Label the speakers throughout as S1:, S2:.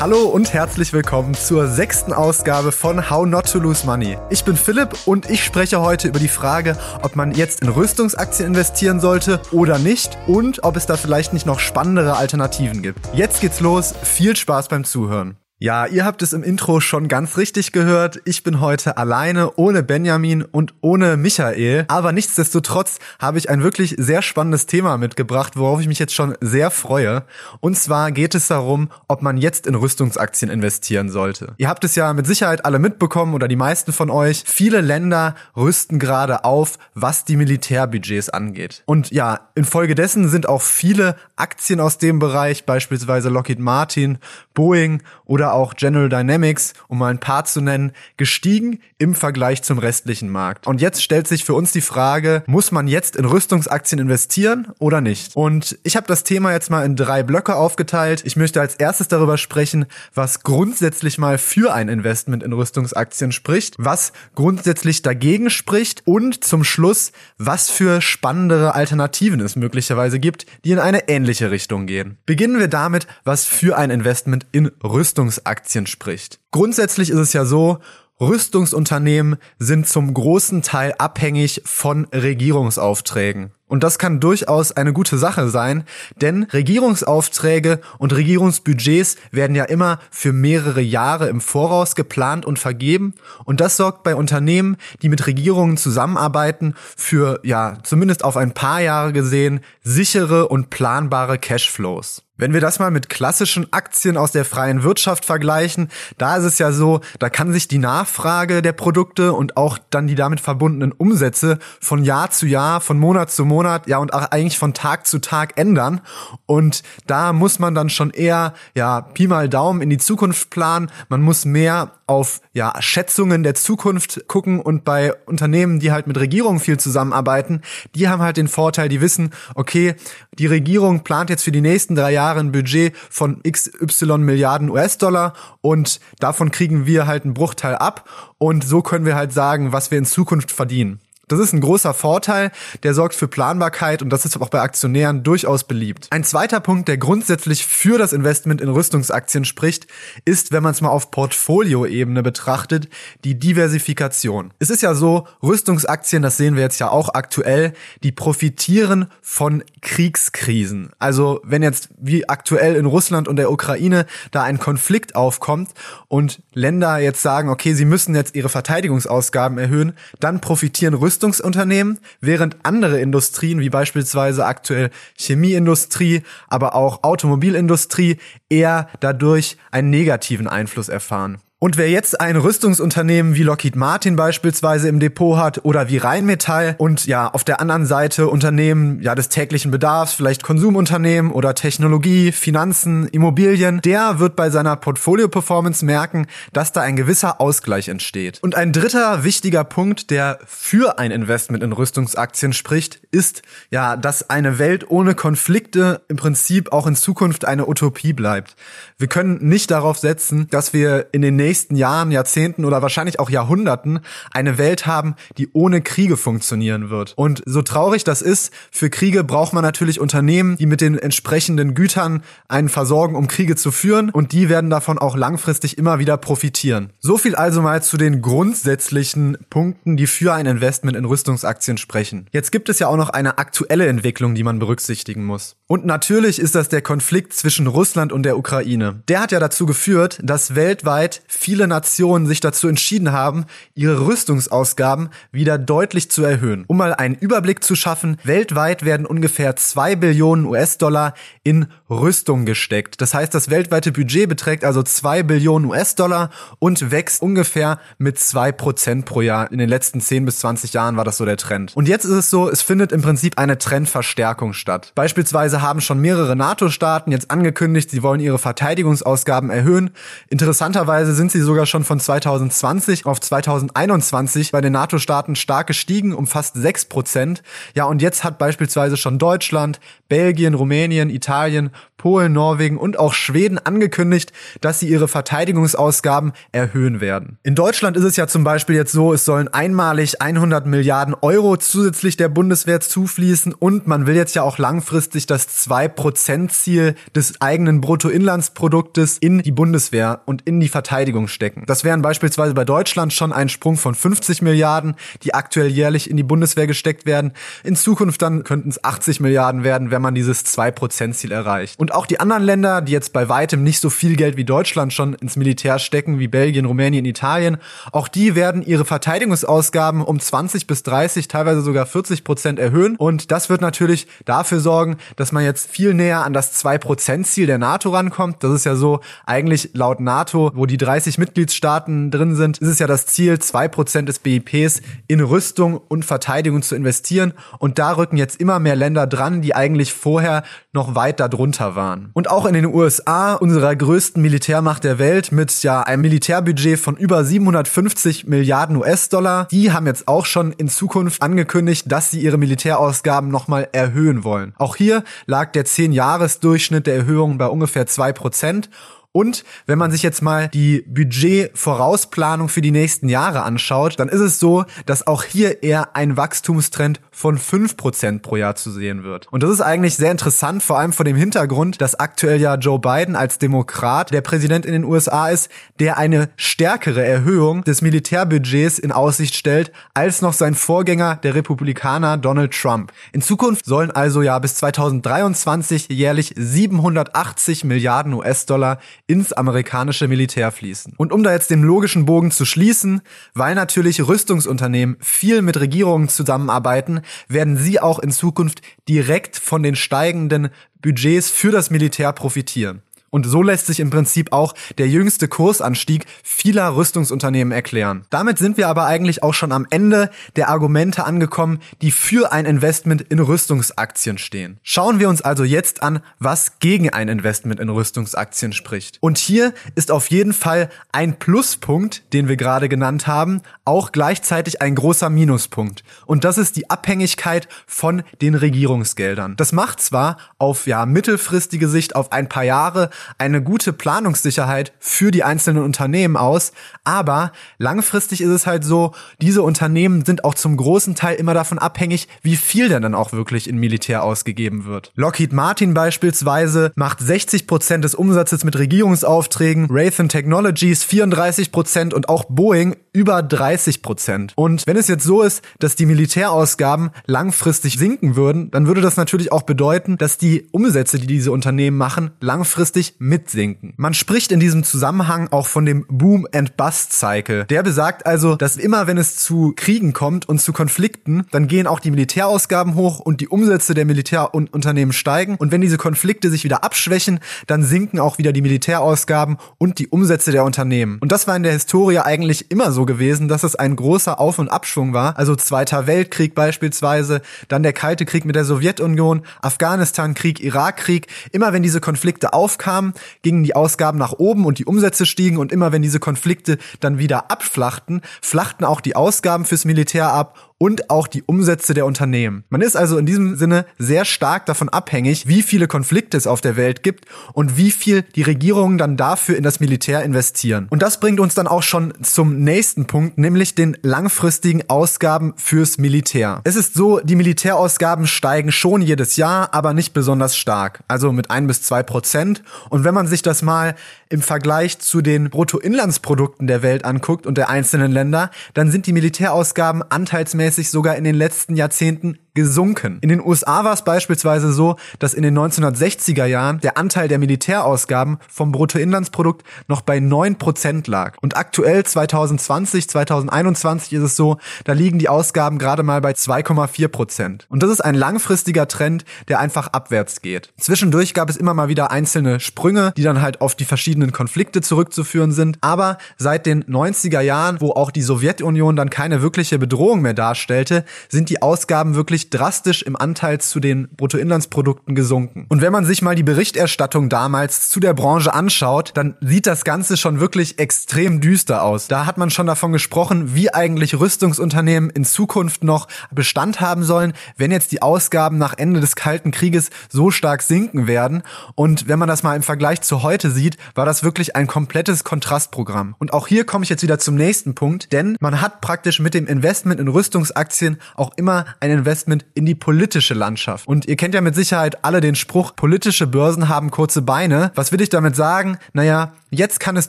S1: Hallo und herzlich willkommen zur sechsten Ausgabe von How Not to Lose Money. Ich bin Philipp und ich spreche heute über die Frage, ob man jetzt in Rüstungsaktien investieren sollte oder nicht und ob es da vielleicht nicht noch spannendere Alternativen gibt. Jetzt geht's los, viel Spaß beim Zuhören. Ja, ihr habt es im Intro schon ganz richtig gehört. Ich bin heute alleine, ohne Benjamin und ohne Michael. Aber nichtsdestotrotz habe ich ein wirklich sehr spannendes Thema mitgebracht, worauf ich mich jetzt schon sehr freue. Und zwar geht es darum, ob man jetzt in Rüstungsaktien investieren sollte. Ihr habt es ja mit Sicherheit alle mitbekommen oder die meisten von euch. Viele Länder rüsten gerade auf, was die Militärbudgets angeht. Und ja, infolgedessen sind auch viele Aktien aus dem Bereich, beispielsweise Lockheed Martin, Boeing oder auch General Dynamics, um mal ein paar zu nennen, gestiegen im Vergleich zum restlichen Markt. Und jetzt stellt sich für uns die Frage, muss man jetzt in Rüstungsaktien investieren oder nicht? Und ich habe das Thema jetzt mal in drei Blöcke aufgeteilt. Ich möchte als erstes darüber sprechen, was grundsätzlich mal für ein Investment in Rüstungsaktien spricht, was grundsätzlich dagegen spricht und zum Schluss, was für spannendere Alternativen es möglicherweise gibt, die in eine ähnliche Richtung gehen. Beginnen wir damit, was für ein Investment in Rüstungsaktien Rüstungsaktien spricht. Grundsätzlich ist es ja so, Rüstungsunternehmen sind zum großen Teil abhängig von Regierungsaufträgen. Und das kann durchaus eine gute Sache sein, denn Regierungsaufträge und Regierungsbudgets werden ja immer für mehrere Jahre im Voraus geplant und vergeben. Und das sorgt bei Unternehmen, die mit Regierungen zusammenarbeiten, für, ja, zumindest auf ein paar Jahre gesehen, sichere und planbare Cashflows. Wenn wir das mal mit klassischen Aktien aus der freien Wirtschaft vergleichen, da ist es ja so, da kann sich die Nachfrage der Produkte und auch dann die damit verbundenen Umsätze von Jahr zu Jahr, von Monat zu Monat, ja und auch eigentlich von Tag zu Tag ändern. Und da muss man dann schon eher, ja, Pi mal Daumen in die Zukunft planen. Man muss mehr auf ja, Schätzungen der Zukunft gucken und bei Unternehmen, die halt mit Regierungen viel zusammenarbeiten, die haben halt den Vorteil, die wissen, okay, die Regierung plant jetzt für die nächsten drei Jahre ein Budget von XY Milliarden US-Dollar und davon kriegen wir halt einen Bruchteil ab und so können wir halt sagen, was wir in Zukunft verdienen. Das ist ein großer Vorteil, der sorgt für Planbarkeit und das ist auch bei Aktionären durchaus beliebt. Ein zweiter Punkt, der grundsätzlich für das Investment in Rüstungsaktien spricht, ist, wenn man es mal auf Portfolioebene betrachtet, die Diversifikation. Es ist ja so, Rüstungsaktien, das sehen wir jetzt ja auch aktuell, die profitieren von Kriegskrisen. Also wenn jetzt wie aktuell in Russland und der Ukraine da ein Konflikt aufkommt und Länder jetzt sagen, okay, sie müssen jetzt ihre Verteidigungsausgaben erhöhen, dann profitieren Rüstungsaktien Rüstungsunternehmen, während andere Industrien wie beispielsweise aktuell Chemieindustrie, aber auch Automobilindustrie eher dadurch einen negativen Einfluss erfahren. Und wer jetzt ein Rüstungsunternehmen wie Lockheed Martin beispielsweise im Depot hat oder wie Rheinmetall und ja auf der anderen Seite Unternehmen ja des täglichen Bedarfs, vielleicht Konsumunternehmen oder Technologie, Finanzen, Immobilien, der wird bei seiner Portfolio-Performance merken, dass da ein gewisser Ausgleich entsteht. Und ein dritter wichtiger Punkt, der für ein Investment in Rüstungsaktien spricht, ist ja, dass eine Welt ohne Konflikte im Prinzip auch in Zukunft eine Utopie bleibt. Wir können nicht darauf setzen, dass wir in den nächsten Jahren, Jahrzehnten oder wahrscheinlich auch Jahrhunderten eine Welt haben, die ohne Kriege funktionieren wird. Und so traurig das ist, für Kriege braucht man natürlich Unternehmen, die mit den entsprechenden Gütern einen versorgen, um Kriege zu führen. Und die werden davon auch langfristig immer wieder profitieren. So viel also mal zu den grundsätzlichen Punkten, die für ein Investment in Rüstungsaktien sprechen. Jetzt gibt es ja auch noch eine aktuelle Entwicklung, die man berücksichtigen muss. Und natürlich ist das der Konflikt zwischen Russland und der Ukraine. Der hat ja dazu geführt, dass weltweit viele Nationen sich dazu entschieden haben, ihre Rüstungsausgaben wieder deutlich zu erhöhen. Um mal einen Überblick zu schaffen, weltweit werden ungefähr zwei Billionen US-Dollar in Rüstung gesteckt. Das heißt, das weltweite Budget beträgt also zwei Billionen US-Dollar und wächst ungefähr mit zwei Prozent pro Jahr. In den letzten 10 bis 20 Jahren war das so der Trend. Und jetzt ist es so, es findet im Prinzip eine Trendverstärkung statt. Beispielsweise haben schon mehrere NATO-Staaten jetzt angekündigt, sie wollen ihre Verteidigungsausgaben erhöhen. Interessanterweise sind sie sogar schon von 2020 auf 2021 bei den NATO-Staaten stark gestiegen, um fast 6 Prozent. Ja, und jetzt hat beispielsweise schon Deutschland, Belgien, Rumänien, Italien, Polen, Norwegen und auch Schweden angekündigt, dass sie ihre Verteidigungsausgaben erhöhen werden. In Deutschland ist es ja zum Beispiel jetzt so, es sollen einmalig 100 Milliarden Euro zusätzlich der Bundeswehr zufließen und man will jetzt ja auch langfristig das 2%-Ziel des eigenen Bruttoinlandsproduktes in die Bundeswehr und in die Verteidigung stecken. Das wären beispielsweise bei Deutschland schon ein Sprung von 50 Milliarden, die aktuell jährlich in die Bundeswehr gesteckt werden. In Zukunft dann könnten es 80 Milliarden werden, wenn man dieses 2%-Ziel erreicht. Und auch die anderen Länder, die jetzt bei weitem nicht so viel Geld wie Deutschland schon ins Militär stecken, wie Belgien, Rumänien, Italien, auch die werden ihre Verteidigungsausgaben um 20 bis 30, teilweise sogar 40 Prozent erhöhen. Und das wird natürlich dafür sorgen, dass man jetzt viel näher an das 2-Prozent-Ziel der NATO rankommt. Das ist ja so eigentlich laut NATO, wo die 30 Mitgliedstaaten drin sind, ist es ja das Ziel, 2% des BIPs in Rüstung und Verteidigung zu investieren. Und da rücken jetzt immer mehr Länder dran, die eigentlich vorher noch weit darunter waren. Und auch in den USA, unserer größten Militärmacht der Welt, mit ja einem Militärbudget von über 750 Milliarden US-Dollar, die haben jetzt auch schon in Zukunft angekündigt, dass sie ihre Militärausgaben nochmal erhöhen wollen. Auch hier lag der 10-Jahres-Durchschnitt der Erhöhung bei ungefähr 2%. Und wenn man sich jetzt mal die Budgetvorausplanung für die nächsten Jahre anschaut, dann ist es so, dass auch hier eher ein Wachstumstrend von 5% pro Jahr zu sehen wird. Und das ist eigentlich sehr interessant, vor allem vor dem Hintergrund, dass aktuell ja Joe Biden als Demokrat der Präsident in den USA ist, der eine stärkere Erhöhung des Militärbudgets in Aussicht stellt, als noch sein Vorgänger, der Republikaner Donald Trump. In Zukunft sollen also ja bis 2023 jährlich 780 Milliarden US-Dollar ins amerikanische Militär fließen. Und um da jetzt den logischen Bogen zu schließen, weil natürlich Rüstungsunternehmen viel mit Regierungen zusammenarbeiten, werden sie auch in Zukunft direkt von den steigenden Budgets für das Militär profitieren. Und so lässt sich im Prinzip auch der jüngste Kursanstieg vieler Rüstungsunternehmen erklären. Damit sind wir aber eigentlich auch schon am Ende der Argumente angekommen, die für ein Investment in Rüstungsaktien stehen. Schauen wir uns also jetzt an, was gegen ein Investment in Rüstungsaktien spricht. Und hier ist auf jeden Fall ein Pluspunkt, den wir gerade genannt haben, auch gleichzeitig ein großer Minuspunkt. Und das ist die Abhängigkeit von den Regierungsgeldern. Das macht zwar auf ja mittelfristige Sicht auf ein paar Jahre eine gute Planungssicherheit für die einzelnen Unternehmen aus. Aber langfristig ist es halt so, diese Unternehmen sind auch zum großen Teil immer davon abhängig, wie viel denn dann auch wirklich in Militär ausgegeben wird. Lockheed Martin beispielsweise macht 60 Prozent des Umsatzes mit Regierungsaufträgen, Raytheon Technologies 34 Prozent und auch Boeing über 30 Prozent. Und wenn es jetzt so ist, dass die Militärausgaben langfristig sinken würden, dann würde das natürlich auch bedeuten, dass die Umsätze, die diese Unternehmen machen, langfristig mitsinken. Man spricht in diesem Zusammenhang auch von dem Boom and Bust Cycle. Der besagt also, dass immer wenn es zu Kriegen kommt und zu Konflikten, dann gehen auch die Militärausgaben hoch und die Umsätze der Militärunternehmen steigen. Und wenn diese Konflikte sich wieder abschwächen, dann sinken auch wieder die Militärausgaben und die Umsätze der Unternehmen. Und das war in der Historie eigentlich immer so gewesen, dass es ein großer Auf- und Abschwung war. Also Zweiter Weltkrieg beispielsweise, dann der Kalte Krieg mit der Sowjetunion, Afghanistan-Krieg, Irakkrieg. Immer wenn diese Konflikte aufkamen, kamen, gingen die Ausgaben nach oben und die Umsätze stiegen und immer wenn diese Konflikte dann wieder abflachten, flachten auch die Ausgaben fürs Militär ab und auch die Umsätze der Unternehmen. Man ist also in diesem Sinne sehr stark davon abhängig, wie viele Konflikte es auf der Welt gibt und wie viel die Regierungen dann dafür in das Militär investieren. Und das bringt uns dann auch schon zum nächsten Punkt, nämlich den langfristigen Ausgaben fürs Militär. Es ist so, die Militärausgaben steigen schon jedes Jahr, aber nicht besonders stark. Also mit ein bis zwei Prozent. Und wenn man sich das mal im Vergleich zu den Bruttoinlandsprodukten der Welt anguckt und der einzelnen Länder, dann sind die Militärausgaben anteilsmäßig sogar in den letzten Jahrzehnten gesunken. In den USA war es beispielsweise so, dass in den 1960er Jahren der Anteil der Militärausgaben vom Bruttoinlandsprodukt noch bei 9% lag. Und aktuell 2020, 2021 ist es so, da liegen die Ausgaben gerade mal bei 2,4%. Und das ist ein langfristiger Trend, der einfach abwärts geht. Zwischendurch gab es immer mal wieder einzelne Sprünge, die dann halt auf die verschiedenen Konflikte zurückzuführen sind. Aber seit den 90er Jahren, wo auch die Sowjetunion dann keine wirkliche Bedrohung mehr darstellte, sind die Ausgaben wirklich wirklich drastisch im Anteil zu den Bruttoinlandsprodukten gesunken. Und wenn man sich mal die Berichterstattung damals zu der Branche anschaut, dann sieht das Ganze schon wirklich extrem düster aus. Da hat man schon davon gesprochen, wie eigentlich Rüstungsunternehmen in Zukunft noch Bestand haben sollen, wenn jetzt die Ausgaben nach Ende des Kalten Krieges so stark sinken werden. Und wenn man das mal im Vergleich zu heute sieht, war das wirklich ein komplettes Kontrastprogramm. Und auch hier komme ich jetzt wieder zum nächsten Punkt, denn man hat praktisch mit dem Investment in Rüstungsaktien auch immer ein Investment in die politische Landschaft. Und ihr kennt ja mit Sicherheit alle den Spruch, politische Börsen haben kurze Beine. Was will ich damit sagen? Naja, Jetzt kann es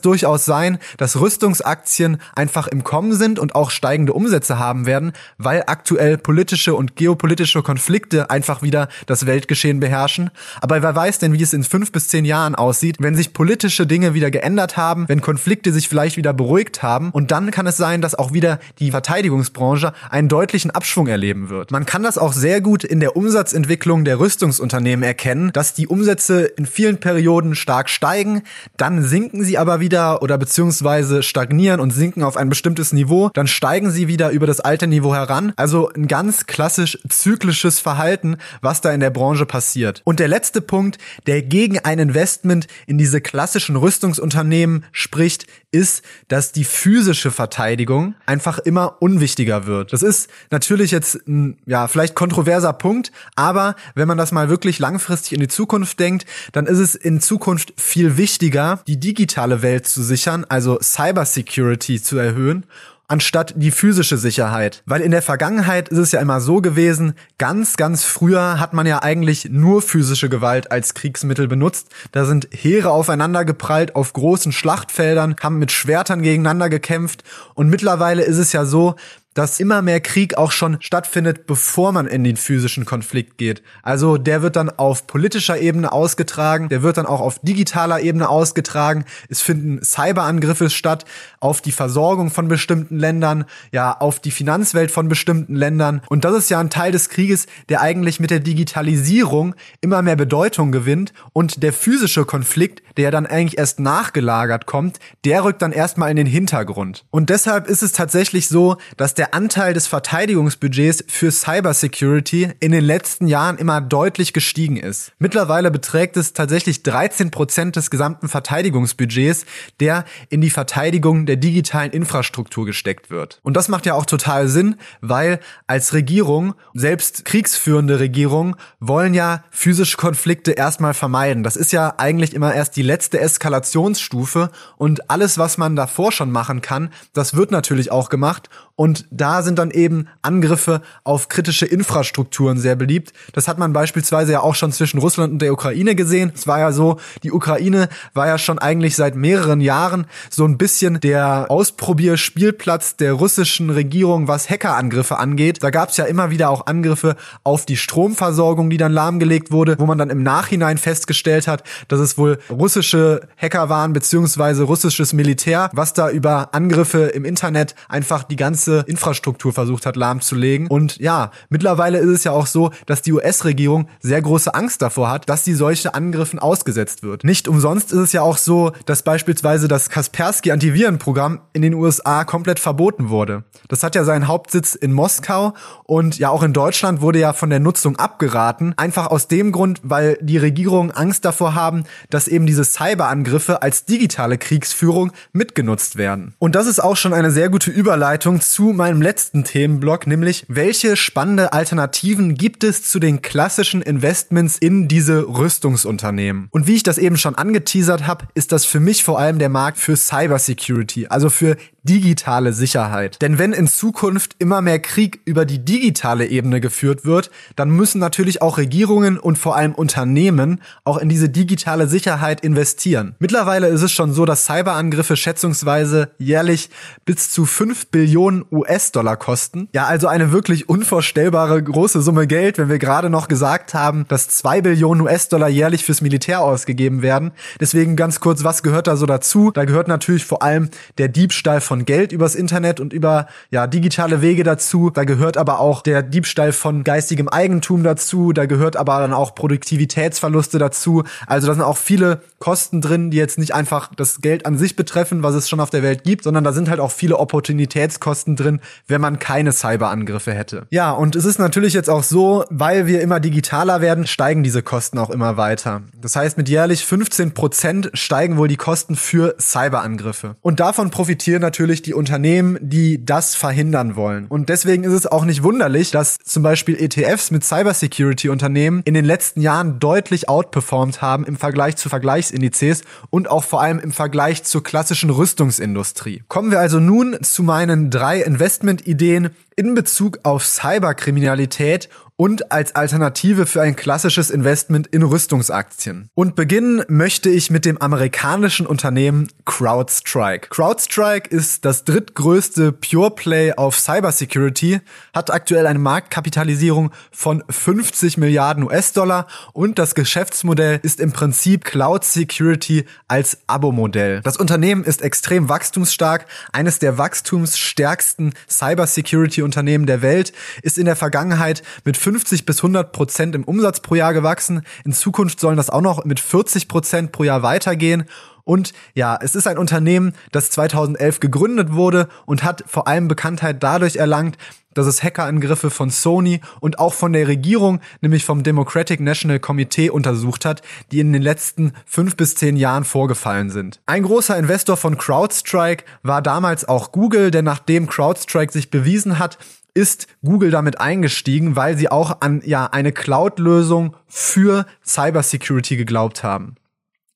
S1: durchaus sein, dass Rüstungsaktien einfach im Kommen sind und auch steigende Umsätze haben werden, weil aktuell politische und geopolitische Konflikte einfach wieder das Weltgeschehen beherrschen. Aber wer weiß denn, wie es in fünf bis zehn Jahren aussieht, wenn sich politische Dinge wieder geändert haben, wenn Konflikte sich vielleicht wieder beruhigt haben und dann kann es sein, dass auch wieder die Verteidigungsbranche einen deutlichen Abschwung erleben wird. Man kann das auch sehr gut in der Umsatzentwicklung der Rüstungsunternehmen erkennen, dass die Umsätze in vielen Perioden stark steigen, dann sinken sinken sie aber wieder oder beziehungsweise stagnieren und sinken auf ein bestimmtes Niveau, dann steigen sie wieder über das alte Niveau heran. Also ein ganz klassisch zyklisches Verhalten, was da in der Branche passiert. Und der letzte Punkt, der gegen ein Investment in diese klassischen Rüstungsunternehmen spricht, ist, dass die physische Verteidigung einfach immer unwichtiger wird. Das ist natürlich jetzt ein, ja, vielleicht kontroverser Punkt, aber wenn man das mal wirklich langfristig in die Zukunft denkt, dann ist es in Zukunft viel wichtiger, die digitale digitale Welt zu sichern, also Cybersecurity zu erhöhen anstatt die physische Sicherheit. Weil in der Vergangenheit ist es ja immer so gewesen, ganz, ganz früher hat man ja eigentlich nur physische Gewalt als Kriegsmittel benutzt. Da sind Heere aufeinander geprallt auf großen Schlachtfeldern, haben mit Schwertern gegeneinander gekämpft und mittlerweile ist es ja so, dass immer mehr Krieg auch schon stattfindet, bevor man in den physischen Konflikt geht. Also der wird dann auf politischer Ebene ausgetragen, der wird dann auch auf digitaler Ebene ausgetragen. Es finden Cyberangriffe statt auf die Versorgung von bestimmten Ländern, ja, auf die Finanzwelt von bestimmten Ländern. Und das ist ja ein Teil des Krieges, der eigentlich mit der Digitalisierung immer mehr Bedeutung gewinnt und der physische Konflikt, der dann eigentlich erst nachgelagert kommt, der rückt dann erstmal in den Hintergrund. Und deshalb ist es tatsächlich so, dass der der Anteil des Verteidigungsbudgets für Cybersecurity in den letzten Jahren immer deutlich gestiegen ist. Mittlerweile beträgt es tatsächlich 13 Prozent des gesamten Verteidigungsbudgets, der in die Verteidigung der digitalen Infrastruktur gesteckt wird. Und das macht ja auch total Sinn, weil als Regierung, selbst kriegsführende Regierungen, wollen ja physische Konflikte erstmal vermeiden. Das ist ja eigentlich immer erst die letzte Eskalationsstufe und alles, was man davor schon machen kann, das wird natürlich auch gemacht und da sind dann eben Angriffe auf kritische Infrastrukturen sehr beliebt. Das hat man beispielsweise ja auch schon zwischen Russland und der Ukraine gesehen. Es war ja so, die Ukraine war ja schon eigentlich seit mehreren Jahren so ein bisschen der Ausprobierspielplatz der russischen Regierung, was Hackerangriffe angeht. Da gab es ja immer wieder auch Angriffe auf die Stromversorgung, die dann lahmgelegt wurde, wo man dann im Nachhinein festgestellt hat, dass es wohl russische Hacker waren, beziehungsweise russisches Militär, was da über Angriffe im Internet einfach die ganze Infrastruktur Infrastruktur versucht hat lahmzulegen. Und ja, mittlerweile ist es ja auch so, dass die US-Regierung sehr große Angst davor hat, dass sie solche Angriffen ausgesetzt wird. Nicht umsonst ist es ja auch so, dass beispielsweise das Kaspersky Antivirenprogramm in den USA komplett verboten wurde. Das hat ja seinen Hauptsitz in Moskau und ja auch in Deutschland wurde ja von der Nutzung abgeraten. Einfach aus dem Grund, weil die Regierungen Angst davor haben, dass eben diese Cyberangriffe als digitale Kriegsführung mitgenutzt werden. Und das ist auch schon eine sehr gute Überleitung zu meinem letzten Themenblock, nämlich welche spannende Alternativen gibt es zu den klassischen Investments in diese Rüstungsunternehmen? Und wie ich das eben schon angeteasert habe, ist das für mich vor allem der Markt für Cybersecurity, also für digitale Sicherheit. Denn wenn in Zukunft immer mehr Krieg über die digitale Ebene geführt wird, dann müssen natürlich auch Regierungen und vor allem Unternehmen auch in diese digitale Sicherheit investieren. Mittlerweile ist es schon so, dass Cyberangriffe schätzungsweise jährlich bis zu 5 Billionen US-Dollar kosten. Ja, also eine wirklich unvorstellbare große Summe Geld, wenn wir gerade noch gesagt haben, dass 2 Billionen US-Dollar jährlich fürs Militär ausgegeben werden. Deswegen ganz kurz, was gehört da so dazu? Da gehört natürlich vor allem der Diebstahl von von Geld übers Internet und über ja digitale Wege dazu. Da gehört aber auch der Diebstahl von geistigem Eigentum dazu. Da gehört aber dann auch Produktivitätsverluste dazu. Also da sind auch viele Kosten drin, die jetzt nicht einfach das Geld an sich betreffen, was es schon auf der Welt gibt, sondern da sind halt auch viele Opportunitätskosten Kosten drin, wenn man keine Cyberangriffe hätte. Ja, und es ist natürlich jetzt auch so, weil wir immer digitaler werden, steigen diese Kosten auch immer weiter. Das heißt, mit jährlich 15 Prozent steigen wohl die Kosten für Cyberangriffe. Und davon profitieren natürlich die Unternehmen, die das verhindern wollen. Und deswegen ist es auch nicht wunderlich, dass zum Beispiel ETFs mit Cybersecurity-Unternehmen in den letzten Jahren deutlich outperformt haben im Vergleich zu Vergleichsindizes und auch vor allem im Vergleich zur klassischen Rüstungsindustrie. Kommen wir also nun zu meinen drei Investmentideen in Bezug auf Cyberkriminalität und als Alternative für ein klassisches Investment in Rüstungsaktien. Und beginnen möchte ich mit dem amerikanischen Unternehmen CrowdStrike. CrowdStrike ist das drittgrößte Pure Play auf Cybersecurity, hat aktuell eine Marktkapitalisierung von 50 Milliarden US-Dollar und das Geschäftsmodell ist im Prinzip Cloud Security als Abo-Modell. Das Unternehmen ist extrem wachstumsstark, eines der wachstumsstärksten Cybersecurity-Unternehmen der Welt, ist in der Vergangenheit mit 50 bis 100 Prozent im Umsatz pro Jahr gewachsen. In Zukunft sollen das auch noch mit 40 Prozent pro Jahr weitergehen. Und ja, es ist ein Unternehmen, das 2011 gegründet wurde und hat vor allem Bekanntheit dadurch erlangt, dass es Hackerangriffe von Sony und auch von der Regierung, nämlich vom Democratic National Committee untersucht hat, die in den letzten fünf bis zehn Jahren vorgefallen sind. Ein großer Investor von CrowdStrike war damals auch Google, denn nachdem CrowdStrike sich bewiesen hat, ist Google damit eingestiegen, weil sie auch an ja eine Cloud-Lösung für Cybersecurity geglaubt haben.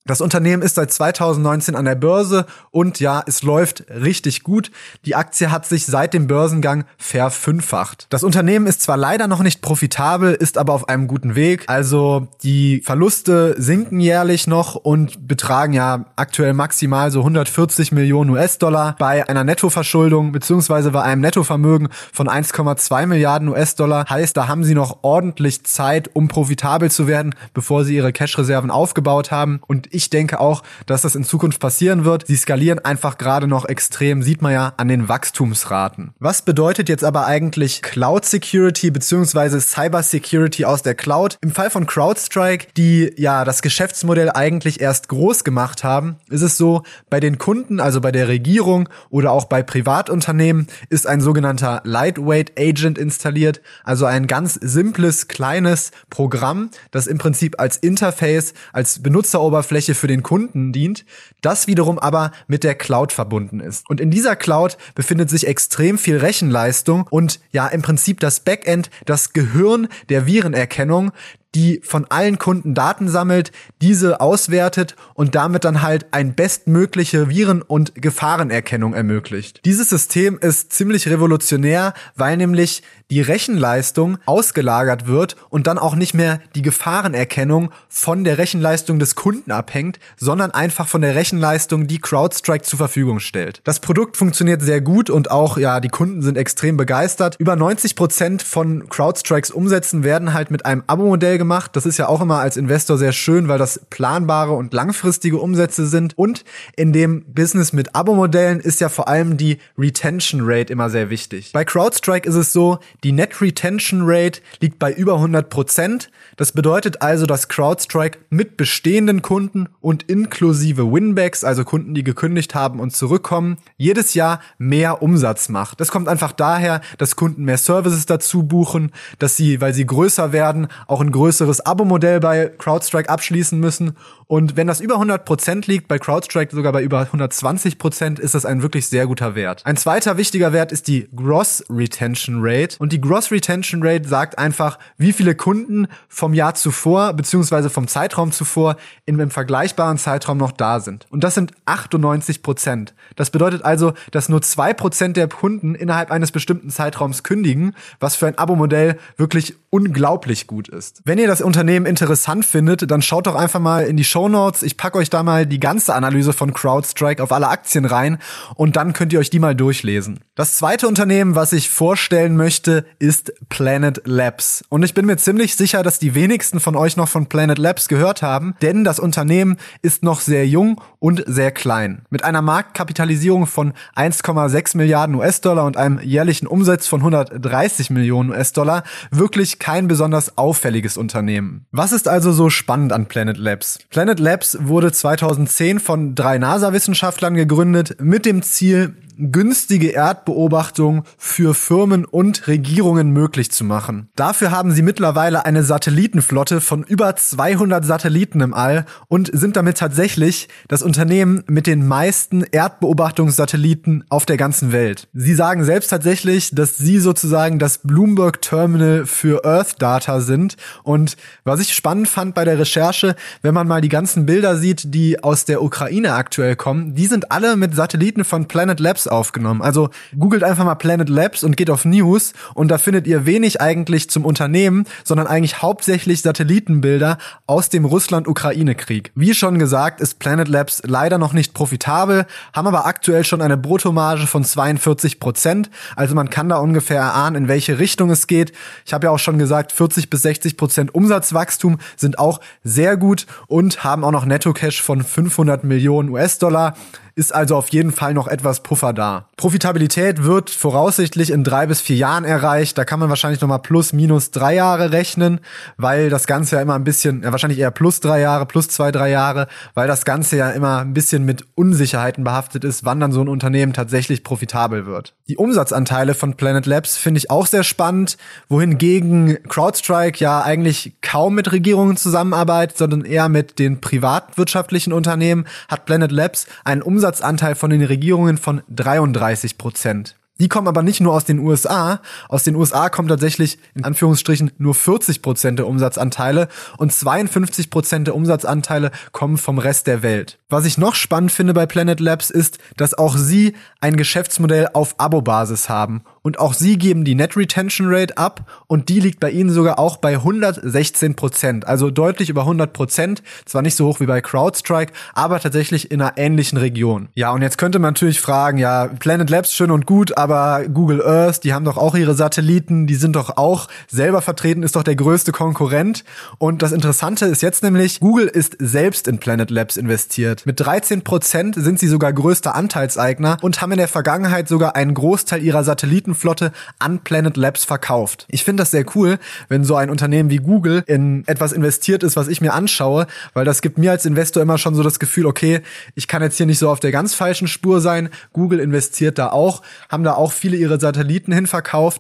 S1: Das Unternehmen ist seit 2019 an der Börse und ja, es läuft richtig gut. Die Aktie hat sich seit dem Börsengang verfünffacht. Das Unternehmen ist zwar leider noch nicht profitabel, ist aber auf einem guten Weg. Also die Verluste sinken jährlich noch und betragen ja aktuell maximal so 140 Millionen US-Dollar bei einer Nettoverschuldung beziehungsweise bei einem Nettovermögen von 1,2 Milliarden US-Dollar. Heißt, da haben sie noch ordentlich Zeit, um profitabel zu werden, bevor sie ihre Cash-Reserven aufgebaut haben. Und ich denke auch, dass das in Zukunft passieren wird. Sie skalieren einfach gerade noch extrem, sieht man ja an den Wachstumsraten. Was bedeutet jetzt aber eigentlich Cloud Security bzw. Cyber Security aus der Cloud? Im Fall von CrowdStrike, die ja das Geschäftsmodell eigentlich erst groß gemacht haben, ist es so, bei den Kunden, also bei der Regierung oder auch bei Privatunternehmen, ist ein sogenannter Lightweight Agent installiert, also ein ganz simples, kleines Programm, das im Prinzip als Interface, als Benutzeroberfläche Oberfläche für den Kunden dient, das wiederum aber mit der Cloud verbunden ist. Und in dieser Cloud befindet sich extrem viel Rechenleistung und ja im Prinzip das Backend, das Gehirn der Virenerkennung, die von allen Kunden Daten sammelt, diese auswertet und damit dann halt ein bestmögliche Viren- und Gefahrenerkennung ermöglicht. Dieses System ist ziemlich revolutionär, weil nämlich die Rechenleistung ausgelagert wird und dann auch nicht mehr die Gefahrenerkennung von der Rechenleistung des Kunden abhängt, sondern einfach von der Rechenleistung, die CrowdStrike zur Verfügung stellt. Das Produkt funktioniert sehr gut und auch, ja, die Kunden sind extrem begeistert. Über 90 Prozent von CrowdStrikes Umsätzen werden halt mit einem Abo-Modell gemacht. Das ist ja auch immer als Investor sehr schön, weil das planbare und langfristige Umsätze sind. Und in dem Business mit Abo-Modellen ist ja vor allem die Retention Rate immer sehr wichtig. Bei CrowdStrike ist es so, die Net Retention Rate liegt bei über 100 Prozent. Das bedeutet also, dass CrowdStrike mit bestehenden Kunden und inklusive Winbacks, also Kunden, die gekündigt haben und zurückkommen, jedes Jahr mehr Umsatz macht. Das kommt einfach daher, dass Kunden mehr Services dazu buchen, dass sie, weil sie größer werden, auch ein größeres Abo-Modell bei CrowdStrike abschließen müssen. Und wenn das über 100 Prozent liegt, bei CrowdStrike sogar bei über 120 Prozent, ist das ein wirklich sehr guter Wert. Ein zweiter wichtiger Wert ist die Gross Retention Rate. Und die Gross Retention Rate sagt einfach, wie viele Kunden vom Jahr zuvor beziehungsweise vom Zeitraum zuvor in einem vergleichbaren Zeitraum noch da sind. Und das sind 98 Prozent. Das bedeutet also, dass nur zwei Prozent der Kunden innerhalb eines bestimmten Zeitraums kündigen, was für ein Abo-Modell wirklich unglaublich gut ist. Wenn ihr das Unternehmen interessant findet, dann schaut doch einfach mal in die Show Notes. Ich packe euch da mal die ganze Analyse von CrowdStrike auf alle Aktien rein und dann könnt ihr euch die mal durchlesen. Das zweite Unternehmen, was ich vorstellen möchte, ist Planet Labs. Und ich bin mir ziemlich sicher, dass die wenigsten von euch noch von Planet Labs gehört haben, denn das Unternehmen ist noch sehr jung und sehr klein. Mit einer Marktkapitalisierung von 1,6 Milliarden US-Dollar und einem jährlichen Umsatz von 130 Millionen US-Dollar wirklich kein besonders auffälliges Unternehmen. Was ist also so spannend an Planet Labs? Planet Labs wurde 2010 von drei NASA-Wissenschaftlern gegründet mit dem Ziel, günstige Erdbeobachtung für Firmen und Regierungen möglich zu machen. Dafür haben sie mittlerweile eine Satellitenflotte von über 200 Satelliten im All und sind damit tatsächlich das Unternehmen mit den meisten Erdbeobachtungssatelliten auf der ganzen Welt. Sie sagen selbst tatsächlich, dass sie sozusagen das Bloomberg Terminal für Earth Data sind und was ich spannend fand bei der Recherche, wenn man mal die ganzen Bilder sieht, die aus der Ukraine aktuell kommen, die sind alle mit Satelliten von Planet Labs aufgenommen. Also googelt einfach mal Planet Labs und geht auf News und da findet ihr wenig eigentlich zum Unternehmen, sondern eigentlich hauptsächlich Satellitenbilder aus dem Russland-Ukraine-Krieg. Wie schon gesagt, ist Planet Labs leider noch nicht profitabel, haben aber aktuell schon eine Bruttomarge von 42 Prozent. Also man kann da ungefähr erahnen, in welche Richtung es geht. Ich habe ja auch schon gesagt, 40 bis 60 Prozent Umsatzwachstum sind auch sehr gut und haben auch noch Netto-Cash von 500 Millionen US-Dollar ist also auf jeden Fall noch etwas Puffer da. Profitabilität wird voraussichtlich in drei bis vier Jahren erreicht. Da kann man wahrscheinlich nochmal plus minus drei Jahre rechnen, weil das Ganze ja immer ein bisschen, ja wahrscheinlich eher plus drei Jahre, plus zwei, drei Jahre, weil das Ganze ja immer ein bisschen mit Unsicherheiten behaftet ist, wann dann so ein Unternehmen tatsächlich profitabel wird. Die Umsatzanteile von Planet Labs finde ich auch sehr spannend, wohingegen CrowdStrike ja eigentlich kaum mit Regierungen zusammenarbeitet, sondern eher mit den privatwirtschaftlichen Unternehmen, hat Planet Labs einen Umsatz Umsatzanteil von den Regierungen von 33 Prozent. Die kommen aber nicht nur aus den USA. Aus den USA kommen tatsächlich in Anführungsstrichen nur 40 Prozent der Umsatzanteile und 52 Prozent der Umsatzanteile kommen vom Rest der Welt. Was ich noch spannend finde bei Planet Labs ist, dass auch sie ein Geschäftsmodell auf Abo-Basis haben und auch sie geben die Net Retention Rate ab und die liegt bei ihnen sogar auch bei 116 Prozent, also deutlich über 100 Prozent. Zwar nicht so hoch wie bei CrowdStrike, aber tatsächlich in einer ähnlichen Region. Ja, und jetzt könnte man natürlich fragen, ja, Planet Labs schön und gut, aber Google Earth, die haben doch auch ihre Satelliten, die sind doch auch selber vertreten, ist doch der größte Konkurrent. Und das Interessante ist jetzt nämlich, Google ist selbst in Planet Labs investiert. Mit 13 Prozent sind sie sogar größter Anteilseigner und haben in der Vergangenheit sogar einen Großteil ihrer Satelliten Flotte an Planet Labs verkauft. Ich finde das sehr cool, wenn so ein Unternehmen wie Google in etwas investiert ist, was ich mir anschaue, weil das gibt mir als Investor immer schon so das Gefühl, okay, ich kann jetzt hier nicht so auf der ganz falschen Spur sein. Google investiert da auch, haben da auch viele ihre Satelliten hin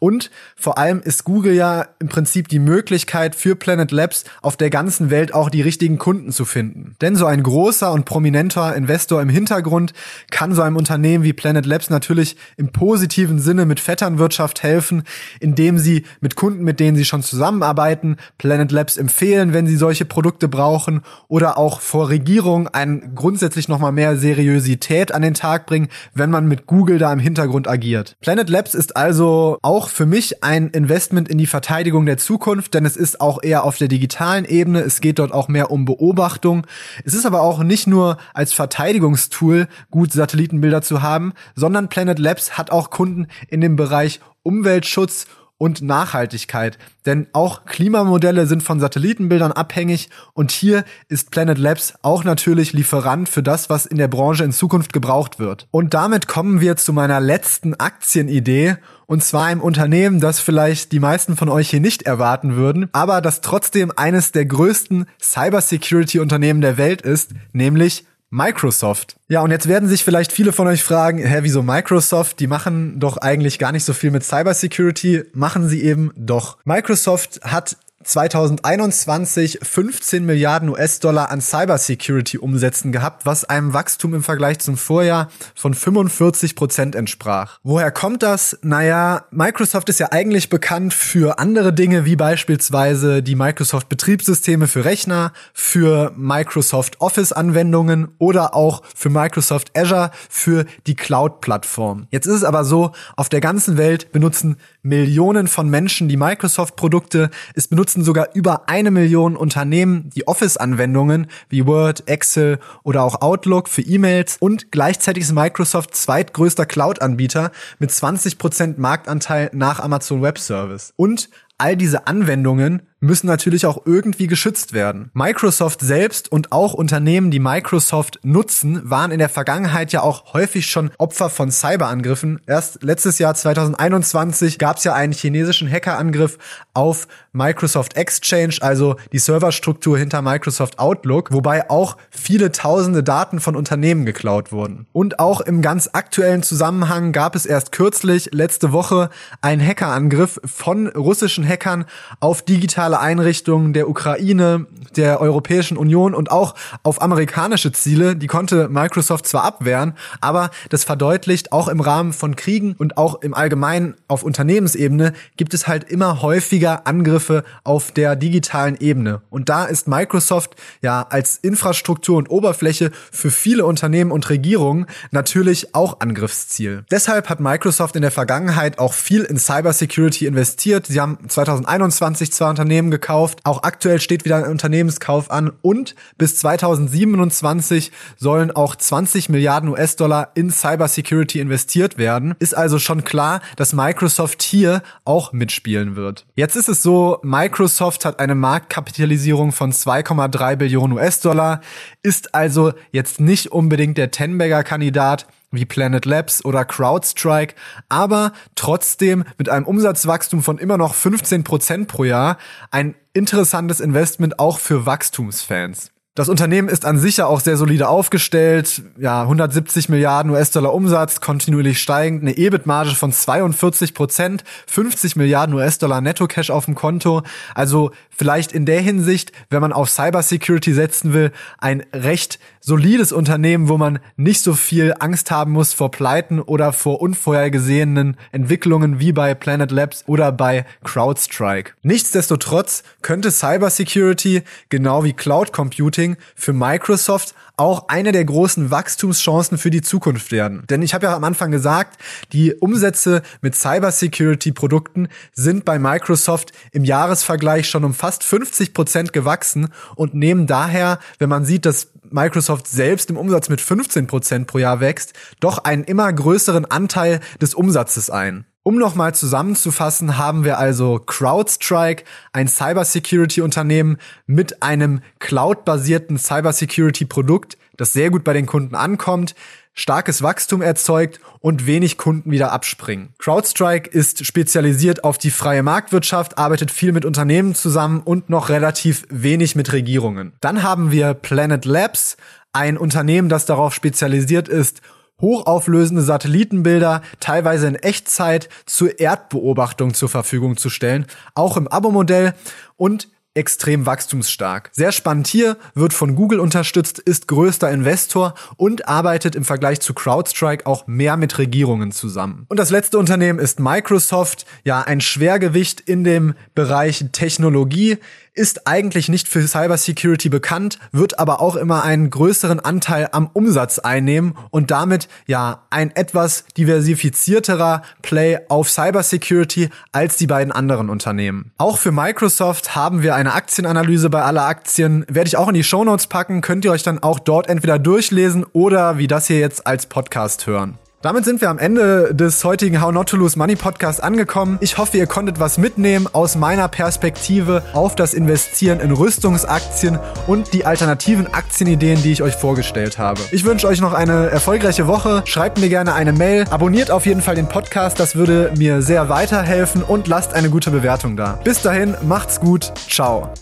S1: und vor allem ist Google ja im Prinzip die Möglichkeit für Planet Labs auf der ganzen Welt auch die richtigen Kunden zu finden. Denn so ein großer und prominenter Investor im Hintergrund kann so einem Unternehmen wie Planet Labs natürlich im positiven Sinne mit fetter Vetternwirtschaft helfen, indem sie mit Kunden, mit denen sie schon zusammenarbeiten, Planet Labs empfehlen, wenn sie solche Produkte brauchen oder auch vor Regierung ein grundsätzlich nochmal mehr Seriosität an den Tag bringen, wenn man mit Google da im Hintergrund agiert. Planet Labs ist also auch für mich ein Investment in die Verteidigung der Zukunft, denn es ist auch eher auf der digitalen Ebene. Es geht dort auch mehr um Beobachtung. Es ist aber auch nicht nur als Verteidigungstool gut Satellitenbilder zu haben, sondern Planet Labs hat auch Kunden in dem Bereich Bereich Umweltschutz und Nachhaltigkeit. Denn auch Klimamodelle sind von Satellitenbildern abhängig und hier ist Planet Labs auch natürlich Lieferant für das, was in der Branche in Zukunft gebraucht wird. Und damit kommen wir zu meiner letzten Aktienidee und zwar einem Unternehmen, das vielleicht die meisten von euch hier nicht erwarten würden, aber das trotzdem eines der größten Cybersecurity-Unternehmen der Welt ist, nämlich Microsoft. Ja, und jetzt werden sich vielleicht viele von euch fragen, hä, wieso Microsoft? Die machen doch eigentlich gar nicht so viel mit Cybersecurity. Machen sie eben doch. Microsoft hat 2021 15 Milliarden US-Dollar an Cybersecurity-Umsätzen gehabt, was einem Wachstum im Vergleich zum Vorjahr von 45 Prozent entsprach. Woher kommt das? Naja, Microsoft ist ja eigentlich bekannt für andere Dinge, wie beispielsweise die Microsoft Betriebssysteme für Rechner, für Microsoft Office-Anwendungen oder auch für Microsoft Azure für die Cloud-Plattform. Jetzt ist es aber so, auf der ganzen Welt benutzen Millionen von Menschen die Microsoft-Produkte. Es benutzen sogar über eine Million Unternehmen die Office-Anwendungen wie Word, Excel oder auch Outlook für E-Mails und gleichzeitig ist Microsoft zweitgrößter Cloud-Anbieter mit 20% Marktanteil nach Amazon Web Service. Und all diese Anwendungen müssen natürlich auch irgendwie geschützt werden. Microsoft selbst und auch Unternehmen, die Microsoft nutzen, waren in der Vergangenheit ja auch häufig schon Opfer von Cyberangriffen. Erst letztes Jahr 2021 gab es ja einen chinesischen Hackerangriff auf Microsoft Exchange, also die Serverstruktur hinter Microsoft Outlook, wobei auch viele tausende Daten von Unternehmen geklaut wurden. Und auch im ganz aktuellen Zusammenhang gab es erst kürzlich, letzte Woche, einen Hackerangriff von russischen Hackern auf digitale Einrichtungen der Ukraine, der Europäischen Union und auch auf amerikanische Ziele. Die konnte Microsoft zwar abwehren, aber das verdeutlicht, auch im Rahmen von Kriegen und auch im Allgemeinen auf Unternehmensebene gibt es halt immer häufiger Angriffe auf der digitalen Ebene. Und da ist Microsoft ja als Infrastruktur und Oberfläche für viele Unternehmen und Regierungen natürlich auch Angriffsziel. Deshalb hat Microsoft in der Vergangenheit auch viel in Cybersecurity investiert. Sie haben 2021 zwei Unternehmen gekauft. Auch aktuell steht wieder ein Unternehmenskauf an und bis 2027 sollen auch 20 Milliarden US-Dollar in Cybersecurity investiert werden. Ist also schon klar, dass Microsoft hier auch mitspielen wird. Jetzt ist es so, Microsoft hat eine Marktkapitalisierung von 2,3 Billionen US-Dollar, ist also jetzt nicht unbedingt der Tenbagger-Kandidat wie Planet Labs oder CrowdStrike, aber trotzdem mit einem Umsatzwachstum von immer noch 15 Prozent pro Jahr ein interessantes Investment auch für Wachstumsfans. Das Unternehmen ist an sich ja auch sehr solide aufgestellt. Ja, 170 Milliarden US-Dollar Umsatz, kontinuierlich steigend, eine EBIT-Marge von 42 Prozent, 50 Milliarden US-Dollar Netto-Cash auf dem Konto. Also vielleicht in der Hinsicht, wenn man auf Cybersecurity setzen will, ein recht solides Unternehmen, wo man nicht so viel Angst haben muss vor Pleiten oder vor unvorhergesehenen Entwicklungen wie bei Planet Labs oder bei CrowdStrike. Nichtsdestotrotz könnte Cybersecurity genau wie Cloud Computing für Microsoft auch eine der großen Wachstumschancen für die Zukunft werden. Denn ich habe ja am Anfang gesagt, die Umsätze mit Cybersecurity-Produkten sind bei Microsoft im Jahresvergleich schon um fast 50 Prozent gewachsen und nehmen daher, wenn man sieht, dass Microsoft selbst im Umsatz mit 15 Prozent pro Jahr wächst, doch einen immer größeren Anteil des Umsatzes ein. Um nochmal zusammenzufassen, haben wir also CrowdStrike, ein Cybersecurity-Unternehmen mit einem cloud-basierten Cybersecurity-Produkt, das sehr gut bei den Kunden ankommt, starkes Wachstum erzeugt und wenig Kunden wieder abspringen. CrowdStrike ist spezialisiert auf die freie Marktwirtschaft, arbeitet viel mit Unternehmen zusammen und noch relativ wenig mit Regierungen. Dann haben wir Planet Labs, ein Unternehmen, das darauf spezialisiert ist, hochauflösende Satellitenbilder teilweise in Echtzeit zur Erdbeobachtung zur Verfügung zu stellen, auch im Abo-Modell und extrem wachstumsstark. Sehr spannend hier, wird von Google unterstützt, ist größter Investor und arbeitet im Vergleich zu CrowdStrike auch mehr mit Regierungen zusammen. Und das letzte Unternehmen ist Microsoft, ja ein Schwergewicht in dem Bereich Technologie ist eigentlich nicht für Cybersecurity bekannt, wird aber auch immer einen größeren Anteil am Umsatz einnehmen und damit ja ein etwas diversifizierterer Play auf Cybersecurity als die beiden anderen Unternehmen. Auch für Microsoft haben wir eine Aktienanalyse bei aller Aktien, werde ich auch in die Shownotes packen, könnt ihr euch dann auch dort entweder durchlesen oder wie das hier jetzt als Podcast hören. Damit sind wir am Ende des heutigen How Not to Lose Money Podcast angekommen. Ich hoffe, ihr konntet was mitnehmen aus meiner Perspektive auf das Investieren in Rüstungsaktien und die alternativen Aktienideen, die ich euch vorgestellt habe. Ich wünsche euch noch eine erfolgreiche Woche. Schreibt mir gerne eine Mail. Abonniert auf jeden Fall den Podcast. Das würde mir sehr weiterhelfen und lasst eine gute Bewertung da. Bis dahin, macht's gut. Ciao.